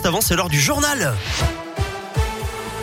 juste avant, c'est l'heure du journal.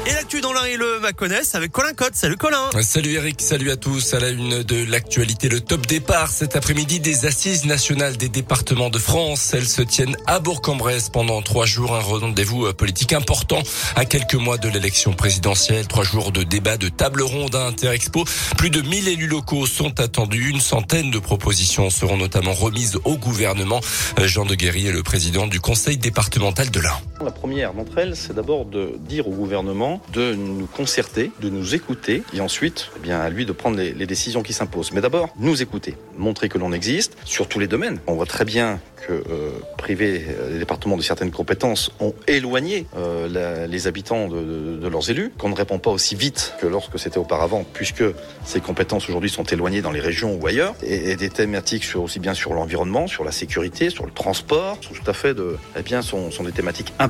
Et l'actu dans l'un et le Maconnais avec Colin Cotte. Salut Colin. Salut Eric, salut à tous. À la une de l'actualité, le top départ cet après-midi des assises nationales des départements de France. Elles se tiennent à Bourg-en-Bresse pendant trois jours. Un rendez-vous politique important à quelques mois de l'élection présidentielle. Trois jours de débat, de table ronde à Interexpo. Plus de 1000 élus locaux sont attendus. Une centaine de propositions seront notamment remises au gouvernement. Jean de Guéry est le président du conseil départemental de l'Ain. La première d'entre elles, c'est d'abord de dire au gouvernement de nous concerter, de nous écouter, et ensuite, eh bien, à lui de prendre les, décisions qui s'imposent. Mais d'abord, nous écouter, montrer que l'on existe sur tous les domaines. On voit très bien que euh, priver euh, les départements de certaines compétences ont éloigné euh, les habitants de, leurs élus, qu'on ne répond pas aussi vite que lorsque c'était auparavant, puisque ces compétences aujourd'hui sont éloignées dans les régions ou ailleurs, et, des thématiques aussi bien sur l'environnement, sur la sécurité, sur le transport, sont tout à fait de, eh bien, sont, sont des thématiques importantes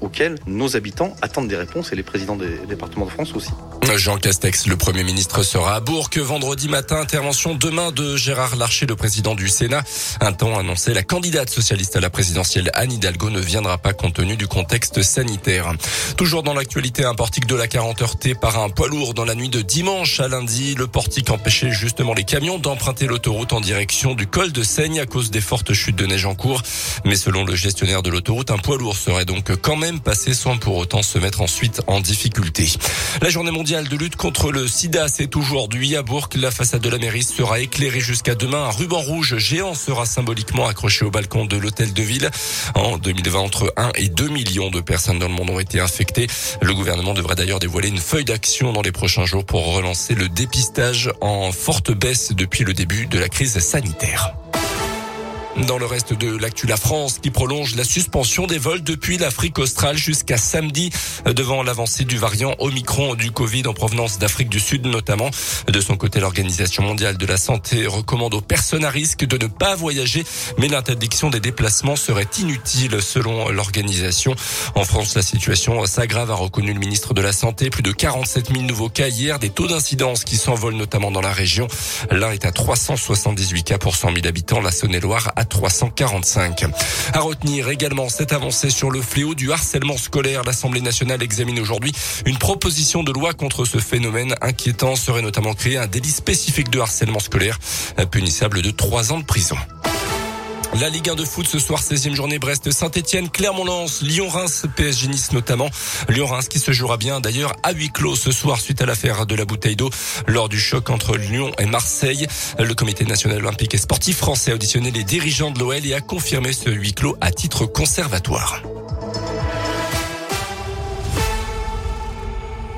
auxquelles nos habitants attendent des réponses et les présidents des départements de France aussi. Jean Castex, le Premier ministre, sera à Bourg vendredi matin. Intervention demain de Gérard Larcher, le président du Sénat. Un temps annoncé, la candidate socialiste à la présidentielle Anne Hidalgo ne viendra pas compte tenu du contexte sanitaire. Toujours dans l'actualité, un portique de la 40 heurté par un poids lourd dans la nuit de dimanche à lundi. Le portique empêchait justement les camions d'emprunter l'autoroute en direction du col de Seigne à cause des fortes chutes de neige en cours. Mais selon le gestionnaire de l'autoroute, un poids lourd serait donc quand même passé sans pour autant se mettre ensuite en difficulté. La journée mondiale de lutte contre le sida, c'est aujourd'hui à Bourg. La façade de la mairie sera éclairée jusqu'à demain. Un ruban rouge géant sera symboliquement accroché au balcon de l'hôtel de ville. En 2020, entre 1 et 2 millions de personnes dans le monde ont été infectées. Le gouvernement devrait d'ailleurs dévoiler une feuille d'action dans les prochains jours pour relancer le dépistage en forte baisse depuis le début de la crise sanitaire. Dans le reste de l'actu, la France qui prolonge la suspension des vols depuis l'Afrique australe jusqu'à samedi devant l'avancée du variant Omicron du Covid en provenance d'Afrique du Sud notamment. De son côté, l'Organisation mondiale de la santé recommande aux personnes à risque de ne pas voyager, mais l'interdiction des déplacements serait inutile selon l'organisation. En France, la situation s'aggrave, a reconnu le ministre de la Santé. Plus de 47 000 nouveaux cas hier, des taux d'incidence qui s'envolent notamment dans la région. L'un est à 378 cas pour 100 000 habitants, la Saône-et-Loire à 345. À retenir également cette avancée sur le fléau du harcèlement scolaire. L'Assemblée nationale examine aujourd'hui une proposition de loi contre ce phénomène inquiétant. Serait notamment créé un délit spécifique de harcèlement scolaire, punissable de trois ans de prison. La Ligue 1 de foot ce soir, 16e journée Brest-Saint-Etienne, Clermont-Lens, Lyon-Reims, PSG Nice notamment. Lyon-Reims qui se jouera bien d'ailleurs à huis clos ce soir suite à l'affaire de la bouteille d'eau lors du choc entre Lyon et Marseille. Le comité national olympique et sportif français a auditionné les dirigeants de l'OL et a confirmé ce huis clos à titre conservatoire.